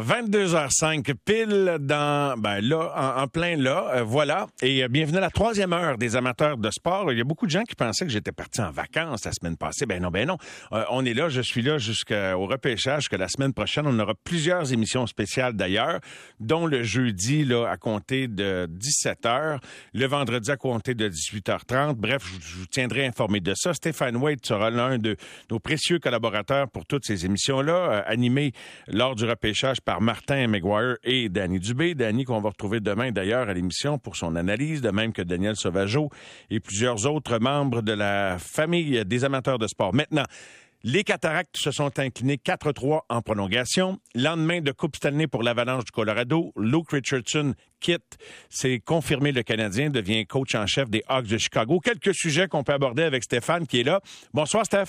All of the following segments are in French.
22h05, pile dans, ben là, en, plein là, euh, voilà. Et euh, bienvenue à la troisième heure des amateurs de sport. Il y a beaucoup de gens qui pensaient que j'étais parti en vacances la semaine passée. Ben non, ben non. Euh, on est là, je suis là jusqu'au repêchage, que la semaine prochaine, on aura plusieurs émissions spéciales d'ailleurs, dont le jeudi, là, à compter de 17h, le vendredi à compter de 18h30. Bref, je, vous tiendrai informé de ça. Stéphane Wade sera l'un de nos précieux collaborateurs pour toutes ces émissions-là, animées lors du repêchage par Martin McGuire et Danny Dubé. Danny qu'on va retrouver demain d'ailleurs à l'émission pour son analyse, de même que Daniel Sauvageau et plusieurs autres membres de la famille des amateurs de sport. Maintenant, les Cataractes se sont inclinés 4-3 en prolongation. Lendemain de Coupe Stanley pour l'Avalanche du Colorado, Luke Richardson quitte. C'est confirmé, le Canadien devient coach en chef des Hawks de Chicago. Quelques sujets qu'on peut aborder avec Stéphane qui est là. Bonsoir, Steph.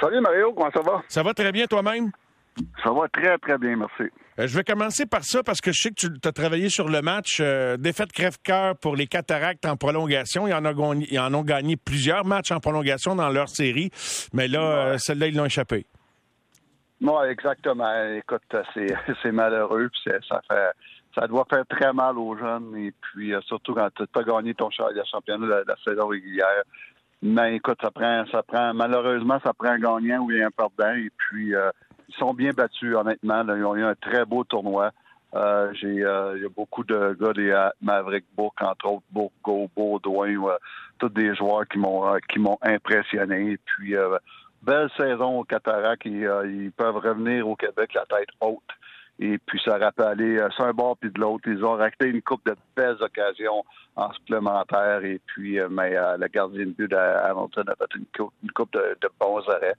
Salut Mario, comment ça va? Ça va très bien toi-même? Ça va très, très bien, merci. Euh, je vais commencer par ça parce que je sais que tu as travaillé sur le match. Euh, défaite crève-cœur pour les Cataractes en prolongation. Ils en, ont, ils en, ont gagné plusieurs matchs en prolongation dans leur série, mais là, euh, celle-là, ils l'ont échappé. Oui, exactement. Écoute, c'est malheureux. ça fait ça doit faire très mal aux jeunes. Et puis, surtout quand tu as gagné ton championnat de la, saison régulière. Mais écoute, ça prend, ça prend, malheureusement, ça prend un gagnant ou un perdant. Et puis, ils sont bien battus, honnêtement. Ils ont eu un très beau tournoi. Euh, j'ai, euh, il y a beaucoup de gars des euh, Maverick Book, entre autres Bourgo, Baudouin, tous des joueurs qui m'ont qui m'ont impressionné. Puis belle saison au Cataract, ils, ils peuvent revenir au Québec la tête haute. Et puis ça rappelle aller sur un bord puis de l'autre. Ils ont racheté une coupe de belles occasions en supplémentaire. Et puis, mais la gardienne de but d'Hamilton a fait une coupe, une coupe de, de bons arrêts.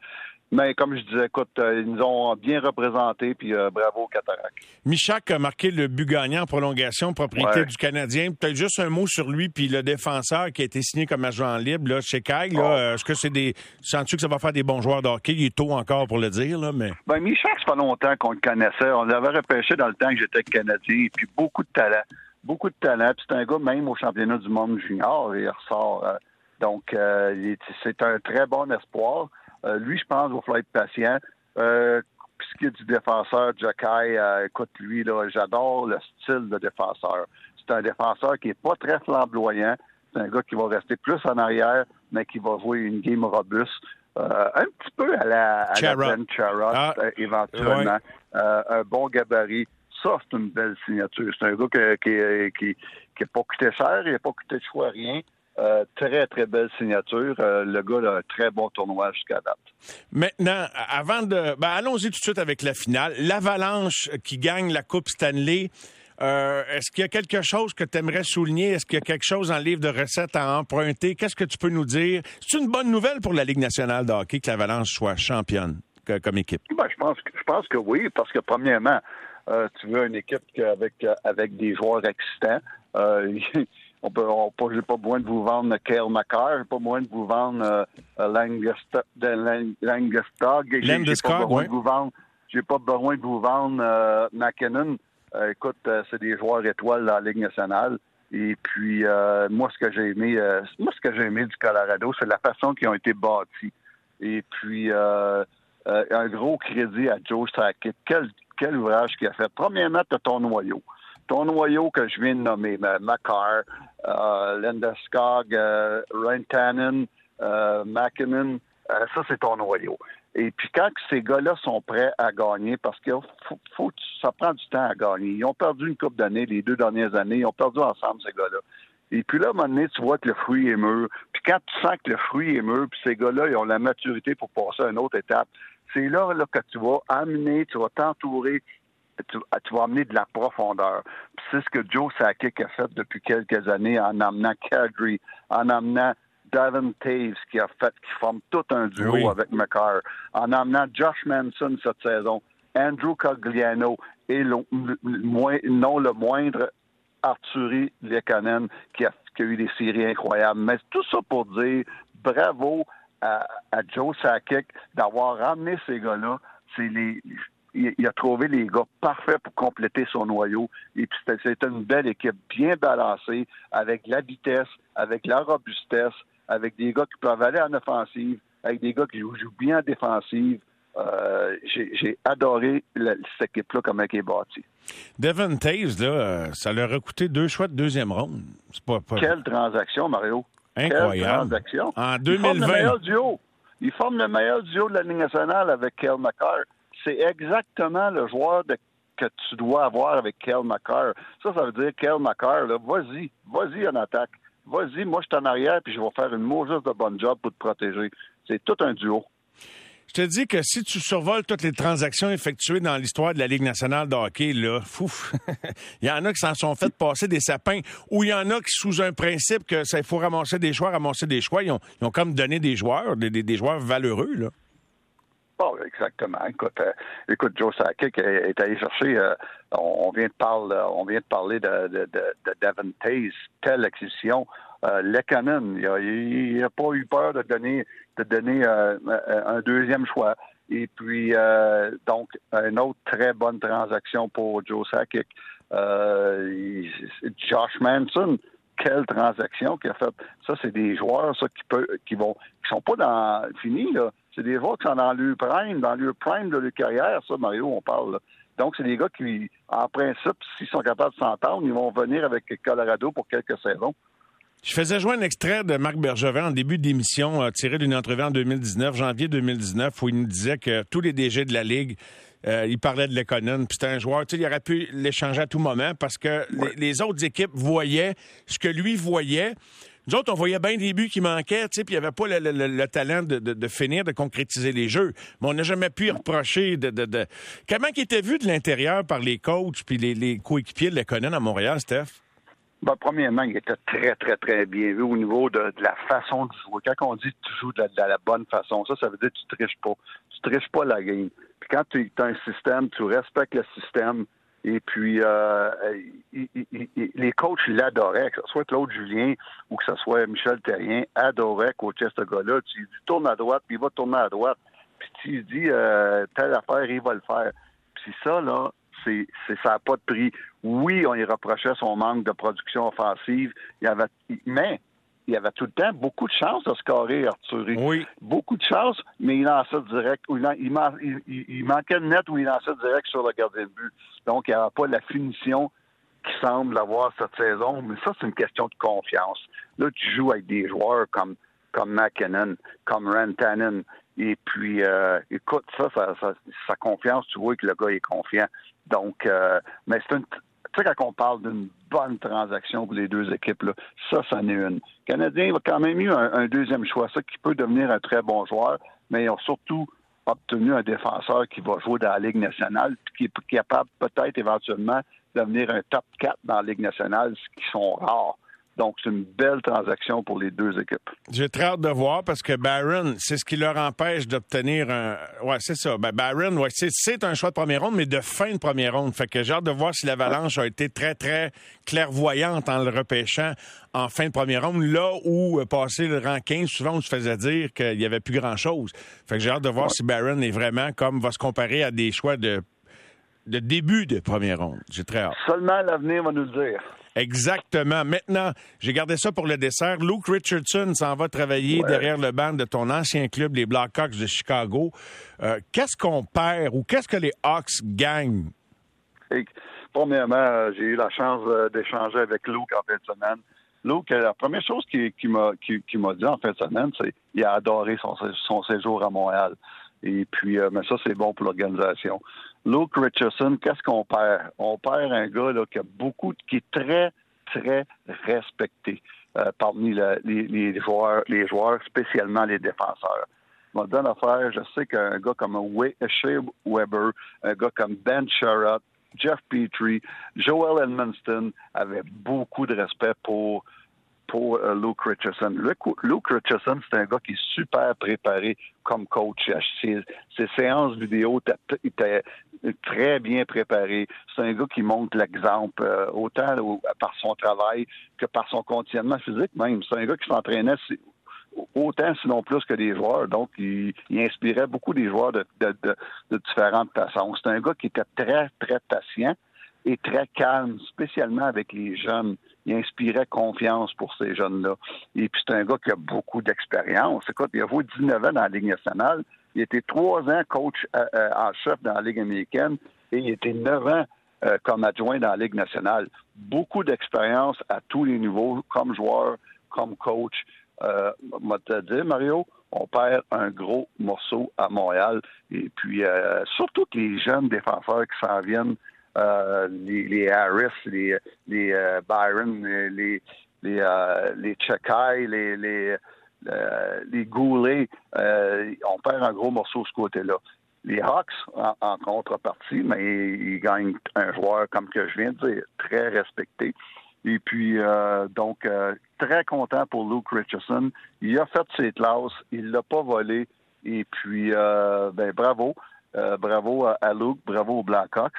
Mais comme je disais, écoute, euh, ils nous ont bien représentés, puis euh, bravo au Cataract. Michak a marqué le but gagnant en prolongation, propriété du Canadien. Peut-être juste un mot sur lui, puis le défenseur qui a été signé comme agent libre, là, chez oh. Est-ce que c'est des. Sens-tu que ça va faire des bons joueurs de hockey? Il est tôt encore pour le dire, là, mais. Ben, Michak, ça fait longtemps qu'on le connaissait. On l'avait repêché dans le temps que j'étais Canadien, puis beaucoup de talent. Beaucoup de talent. Puis c'est un gars, même au championnat du monde junior, il ressort. Euh, donc, c'est un très bon espoir. Euh, lui, je pense, il va falloir être patient. Euh, ce qui est du défenseur, Jacky, euh, écoute, lui, là, j'adore le style de défenseur. C'est un défenseur qui est pas très flamboyant. C'est un gars qui va rester plus en arrière, mais qui va jouer une game robuste. un petit peu à la, à Ben Charrot, ah, éventuellement. un bon gabarit. Ça, c'est une belle signature. C'est un gars qui n'a qui, qui, pas coûté cher, il n'a pas coûté de choix rien. Euh, très, très belle signature. Euh, le gars a un très bon tournoi jusqu'à date. Maintenant, avant de... Ben, allons-y tout de suite avec la finale. L'Avalanche qui gagne la Coupe Stanley, euh, est-ce qu'il y a quelque chose que tu aimerais souligner? Est-ce qu'il y a quelque chose le livre de recettes à emprunter? Qu'est-ce que tu peux nous dire? C'est une bonne nouvelle pour la Ligue nationale de hockey que l'Avalanche soit championne comme équipe. Ben, je, pense, je pense que oui, parce que premièrement, tu veux une équipe avec, avec des joueurs excitants. on peut, on, j'ai pas besoin de vous vendre Kale McCarr, j'ai pas besoin de vous vendre euh, euh Langestag, j'ai pas besoin de vous vendre, j'ai pas besoin de vous vendre euh, McKinnon. Euh, écoute, c'est des joueurs étoiles dans la Ligue nationale. Et puis, moi, ce que j'ai aimé, moi, ce que j'ai aimé du Colorado, c'est la façon qu'ils ont été bâtis. Et puis, un gros crédit à Joe. Quel, quel ouvrage qu'il a fait. Premièrement, tu ton noyau ton noyau que je viens de nommer, Macar, euh, Landeskog, euh, Rantanen, euh, McKinnon, euh, ça c'est ton noyau. Et puis quand ces gars-là sont prêts à gagner, parce que faut, ça prend du temps à gagner. Ils ont perdu une coupe d'années, les deux dernières années, ils ont perdu ensemble ces gars-là. Et puis là, à un moment donné, tu vois que le fruit est mûr. Puis quand tu sens que le fruit est mûr, puis ces gars-là, ils ont la maturité pour passer à une autre étape, c'est là, là que tu vas amener, tu vas t'entourer tu, vas amener de la profondeur. C'est ce que Joe Sakic a fait depuis quelques années en amenant Calgary, en amenant Davin Taves qui a fait, qui forme tout un duo avec McCarr, en amenant Josh Manson cette saison, Andrew Cogliano et non le moindre Arturi Lekanen qui a, qui a eu des séries incroyables. Mais tout ça pour dire bravo à, à Joe Sakic d'avoir ramené ces gars-là. C'est les il, a trouvé les gars parfaits pour compléter son noyau. Et puis c'était une belle équipe, bien balancée, avec la vitesse, avec la robustesse, avec des gars qui peuvent aller en offensive, avec des gars qui jouent, bien en défensive. Euh, j'ai adoré cette équipe-là, comme elle est bâtie. Devon Taves, là, ça leur a coûté deux choix de deuxième ronde. Pas, Quelle transaction, Mario? Incroyable. En 2020. Ils forment le meilleur duo. Ils forment le meilleur duo de la Ligue nationale avec Kel McCarr. C'est exactement le joueur que tu dois avoir avec Kel McCarr. Ça, ça veut dire Kel McCarr, vas-y, vas-y en attaque. Vas-y, moi, je suis en arrière, puis je vais faire une mauvaise de bonne job pour te protéger. C'est tout un duo. Je te dis que si tu survoles toutes les transactions effectuées dans l'histoire de la Ligue nationale de hockey, là, fouf, il y en a qui s'en sont fait passer des sapins, ou il y en a qui, sous un principe que ça, il faut ramasser des choix, ramasser des choix, ils ont, ils ont comme donné des joueurs, des, des, joueurs valeureux, là. Exactement. Écoute, euh, écoute Joe Sakic est allé chercher. Euh, on, vient de parler, on vient de parler de, de, de, de Taze, telle acquisition. Euh, il n'a pas eu peur de donner de donner euh, euh, un deuxième choix. Et puis, euh, donc, une autre très bonne transaction pour Joe Sakic. Josh Manson, quelle transaction qu'il a fait. Ça, c'est des joueurs ça, qui, peut, qui vont qui sont pas dans fini. C'est des joueurs qui sont dans leur prime, dans leur prime de leur carrière, ça, Mario, on parle. Donc, c'est des gars qui, en principe, s'ils sont capables de s'entendre, ils vont venir avec Colorado pour quelques saisons. Je faisais jouer un extrait de Marc Bergevin en début d'émission, euh, tiré d'une entrevue en 2019, janvier 2019, où il nous disait que tous les DG de la Ligue, euh, il parlait de l'économie, puis c'était un joueur, tu sais, il aurait pu l'échanger à tout moment parce que les, autres équipes voyaient ce que lui voyait. Nous autres, on voyait bien des buts qui manquaient, tu sais, puis il n'y avait pas le, talent de, finir, de concrétiser les jeux. Mais on n'a jamais pu reprocher de, de, Comment il était vu de l'intérieur par les coachs puis les, coéquipiers de l'économie à Montréal, Steph? Ben, premièrement, il était très, très, très bien vu au niveau de, la façon de jouer. Quand on dit que tu joues de la, bonne façon, ça, ça veut dire que tu triches pas. Tu triches pas la game. Quand tu as un système, tu respectes le système. Et puis, euh, les coachs l'adoraient, que ce soit Claude Julien ou que ce soit Michel Terrien, adoraient coacher ce gars-là. Tu lui dis tourne à droite, puis il va tourner à droite. Puis tu lui dis euh, telle affaire, il va le faire. Puis ça, là, c'est, ça n'a pas de prix. Oui, on y reprochait son manque de production offensive, mais il y avait tout le temps beaucoup de chances de scorer, Arthur. Oui. Beaucoup de chances, mais il lançait direct. Il, manquait de net ou il lançait direct sur le gardien de but. Donc, il n'y avait pas la finition qui semble avoir cette saison. Mais ça, c'est une question de confiance. Là, tu joues avec des joueurs comme, comme McKinnon, comme Rantanen. Et puis, euh, écoute, ça, sa confiance, tu vois que le gars est confiant. Donc, euh, mais c'est une. Tu quand on parle d'une bonne transaction pour les deux équipes, là, ça, ça en est une. Le Canadien a quand même eu un, deuxième choix, ça qui peut devenir un très bon joueur, mais ils ont surtout obtenu un défenseur qui va jouer dans la Ligue nationale, qui est capable peut-être éventuellement de devenir un top 4 dans la Ligue nationale, ce qui sont rares. Donc, c'est une belle transaction pour les deux équipes. J'ai très hâte de voir parce que Barron, c'est ce qui leur empêche d'obtenir un. Ouais, c'est ça. Ben, Barron, ouais, c'est un choix de première ronde, mais de fin de première ronde. Fait que j'ai hâte de voir si l'Avalanche a été très, très clairvoyante en le repêchant en fin de première ronde, là où euh, passer le rang 15, souvent on se faisait dire qu'il n'y avait plus grand-chose. Fait que j'ai hâte de voir si Barron est vraiment comme va se comparer à des choix de, de début de première ronde. J'ai très hâte. Seulement l'avenir va nous le dire. Exactement. Maintenant, j'ai gardé ça pour le dessert. Luke Richardson s'en va travailler derrière le banc de ton ancien club, les Blackhawks de Chicago. Euh, qu'est-ce qu'on perd ou qu'est-ce que les Hawks gagnent? premièrement, euh, j'ai eu la chance euh, d'échanger avec Luke en fin de semaine. Luke, la première chose qu'il qui, m'a dit en fin de semaine, c'est qu'il a adoré son, séjour à Montréal. Et puis, mais ça, c'est bon pour l'organisation. Luke Richardson, qu'est-ce qu'on perd? On perd un gars qui a beaucoup, qui est très, très respecté euh, parmi les, joueurs, les joueurs, spécialement les défenseurs. Je affaire, je sais qu'un gars comme Shea Weber, un gars comme Ben Sherratt, Jeff Petrie, Joel Edmonston avaient beaucoup de respect pour pour euh, Luke Richardson. Luke, Richardson, c'est un gars qui est super préparé comme coach. Ses, séances vidéo étaient très bien préparées. C'est un gars qui montre l'exemple, euh, autant par son travail que par son conditionnement physique même. C'est un gars qui s'entraînait autant, sinon plus que des joueurs. Donc, il, inspirait beaucoup des joueurs de, de différentes façons. C'est un gars qui était très, très patient et très calme, spécialement avec les jeunes il inspirait confiance pour ces jeunes-là. Et puis, c'est un gars qui a beaucoup d'expérience. Écoute, il a joué 19 ans dans la Ligue nationale. Il était trois ans coach en chef dans la Ligue américaine et il était neuf ans comme adjoint dans la Ligue nationale. Beaucoup d'expérience à tous les niveaux, comme joueur, comme coach. Euh, moi, te dire, Mario, on perd un gros morceau à Montréal. Et puis, euh, surtout que les jeunes défenseurs qui s'en viennent, euh, les, Harris, les, les euh, Byron, les, les, les Chekai, les, les, les Goulet, on perd un gros morceau de ce côté-là. Les Hawks, en, contrepartie, mais ils, gagnent un joueur, comme que je viens de dire, très respecté. Et puis, donc, très content pour Luke Richardson. Il a fait ses classes, il l'a pas volé. Et puis, euh, ben bravo, euh, bravo à, Luke, bravo aux Blackhawks.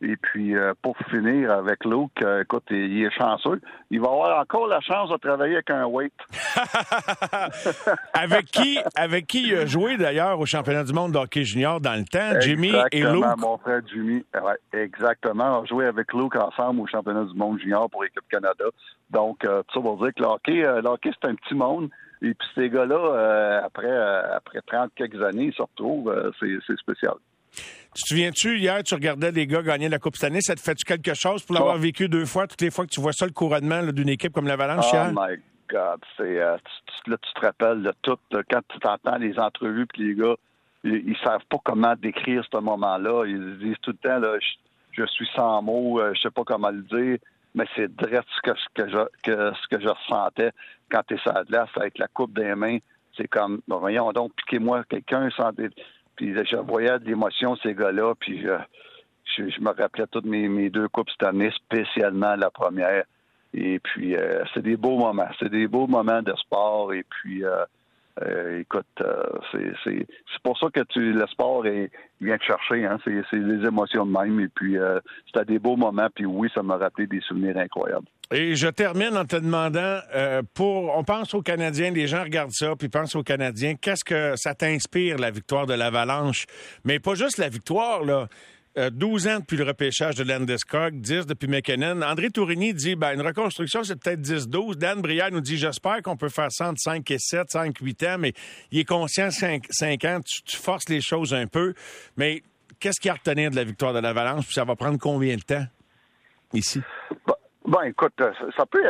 Et puis, euh, pour finir avec Luke, euh, écoute, il est chanceux. Il va avoir encore la chance de travailler avec un weight. avec qui avec qui il a joué d'ailleurs au championnat du monde de hockey junior dans le temps, Jimmy et Luke? mon frère Jimmy. Ouais, exactement. On a joué avec Luke ensemble au championnat du monde junior pour l'équipe Canada. Donc, euh, ça pour dire que le hockey, le hockey c'est un petit monde. Et puis ces gars-là, après, après 30 quelques années, ils se retrouvent. c'est spécial. Tu te souviens-tu, hier, tu regardais les gars gagner la Coupe cette année, ça te fait-tu quelque chose pour l'avoir vécu deux fois, toutes les fois que tu vois ça, le couronnement d'une équipe comme l'Avalanche oh hier? Oh my God, c'est, euh, tu, là, tu te rappelles de tout, quand tu t'entends les entrevues, puis les gars, ils, savent pas comment décrire ce moment-là. Ils disent tout le temps, là, je, suis sans mots, euh, je sais pas comment le dire, mais c'est direct ce que, ce que, je, que, ce que je ressentais quand tu es sur la glace avec la coupe des mains. C'est comme, voyons donc, piquez-moi quelqu'un sans... Puis je voyais de l'émotion ces gars-là, puis je, me rappelais toutes mes, deux coupes cette année, spécialement la première. Et puis, euh, c'est des beaux moments. C'est des beaux moments de sport. Et puis, euh, euh, écoute, c'est pour ça que tu, le sport est, vient te chercher. Hein? C'est des émotions de même. Et puis, c'était des beaux moments. Puis oui, ça m'a rappelé des souvenirs incroyables. Et je termine en te demandant, euh, pour, on pense aux Canadiens, les gens regardent ça, puis pensent aux Canadiens, qu'est-ce que ça t'inspire, la victoire de l'Avalanche? Mais pas juste la victoire, là. 12 euh, ans depuis le repêchage de Landeskog, 10 depuis McKinnon. André Tourigny dit ben, une reconstruction, c'est peut-être 10-12. Dan Brière nous dit j'espère qu'on peut faire ça entre 5 et 7, 5, 8 ans, mais il est conscient 5, 5 ans, tu, forces les choses un peu. Mais qu'est-ce qu'il y a à retenir de la victoire de l'Avalanche? Puis ça va prendre combien de temps ici? Ben, écoute, euh, ça peut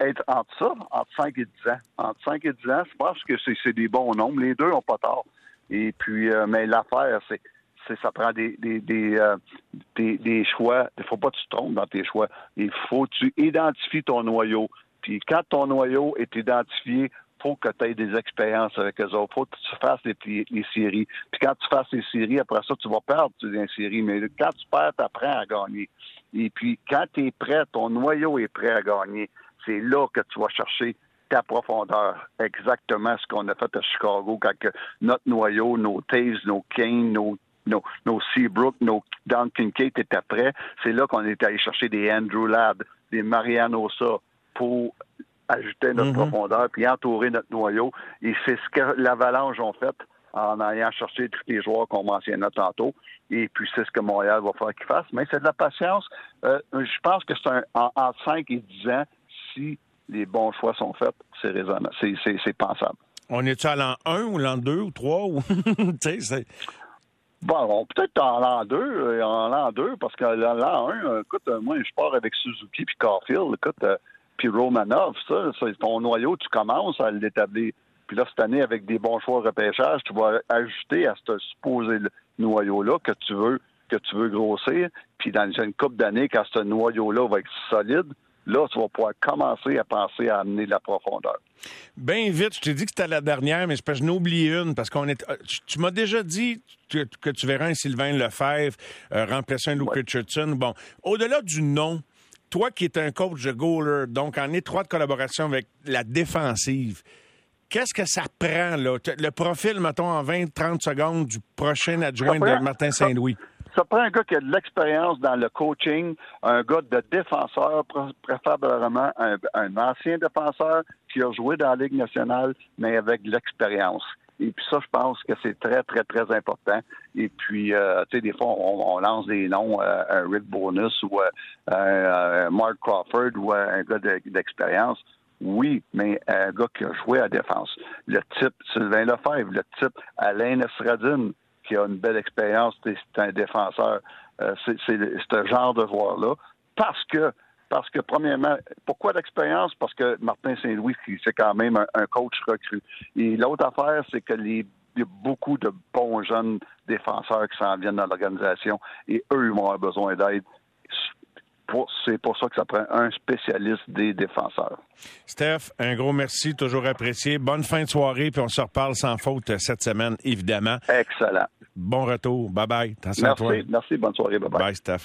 être entre ça, entre 5 et 10 ans. Entre 5 et 10 ans, je pense que c'est des bons nombres. Les deux n'ont pas tort. Et puis, euh, mais l'affaire, c'est ça prend des des des, euh, des, des choix. Il faut pas que tu te trompes dans tes choix. Il faut que tu identifies ton noyau. Puis quand ton noyau est identifié, que tu aies des expériences avec eux autres. faut que tu fasses les, séries. Puis quand tu fasses les séries, après ça, tu vas perdre les séries. Mais quand tu perds, tu apprends à gagner. Et puis, quand tu es prêt, ton noyau est prêt à gagner, c'est là que tu vas chercher ta profondeur. Exactement ce qu'on a fait à Chicago quand notre noyau, nos Taves, nos Kane, nos nos, nos Seabrook, nos Duncan Kate étaient prêts. C'est là qu'on est allé chercher des Andrew Ladd, des Mariano pour ajouter notre mm-hmm. profondeur puis entourer notre noyau. Et c'est ce que l'Avalanche ont fait en allant chercher tous les joueurs qu'on mentionnait tantôt. Et puis, c'est ce que Montréal va faire qu'il fasse. Mais c'est de la patience. Euh, je pense que c'est un, en, 5 et 10 ans, si les bons choix sont faits, c'est raisonnable. C'est pensable. On est-tu à l'an 1 ou l'an 2 ou 3? Ou... Bon, peut-être en l'an 2, euh, en l'an 2, parce que l'an 1, euh, écoute, moi, je pars avec Suzuki puis Caulfield, écoute, puis Romanov, ça, c'est ton noyau, tu commences à l'établir. Puis là, cette année, avec des bons choix de repêchage, tu vas ajouter à ce supposé noyau-là que tu veux que tu veux grossir. Puis dans une couple d'années, quand ce noyau-là va être solide, là, tu vas pouvoir commencer à penser à amener de la profondeur. Bien vite, je t'ai dit que c'était la dernière, mais je n'ai oublié une parce qu'on est. Euh, tu, m'as déjà dit que, tu verras un Sylvain Lefebvre euh, remplacer un Luke Richardson. Bon, au-delà du nom, toi qui es un coach de goaler, donc en étroite collaboration avec la défensive, Qu'est-ce que ça prend, là? Le profil, mettons, en 20-30 secondes du prochain adjoint de Martin Saint-Louis. Ça, prend un gars qui a de l'expérience dans le coaching, un gars de défenseur, préférablement un, ancien défenseur qui a joué dans la Ligue nationale, mais avec de l'expérience. Et puis ça, je pense que c'est très, très, très important. Et puis, euh, tu sais, des fois, on, lance des noms, euh, un Rick Bonus ou euh, un Mark Crawford ou un gars d'expérience Oui, mais un gars qui a joué à défense. Le type Sylvain Lefebvre, le type Alain Esradine, qui a une belle expérience, c'est un défenseur. Euh, c'est ce genre de joueur-là. Parce que, parce que, premièrement, pourquoi l'expérience? Parce que Martin Saint-Louis, c'est quand même un, coach recru. Et l'autre affaire, c'est que les il y a beaucoup de bons jeunes défenseurs qui s'en viennent dans l'organisation et eux, ils vont avoir besoin d'aide c'est pour ça que ça prend un spécialiste des défenseurs. Steph, un gros merci, toujours apprécié. Bonne fin de soirée, puis on se reparle sans faute cette semaine, évidemment. Excellent. Bon retour. Bye bye. Merci, merci. Bonne soirée. Bye bye. Bye, Steph.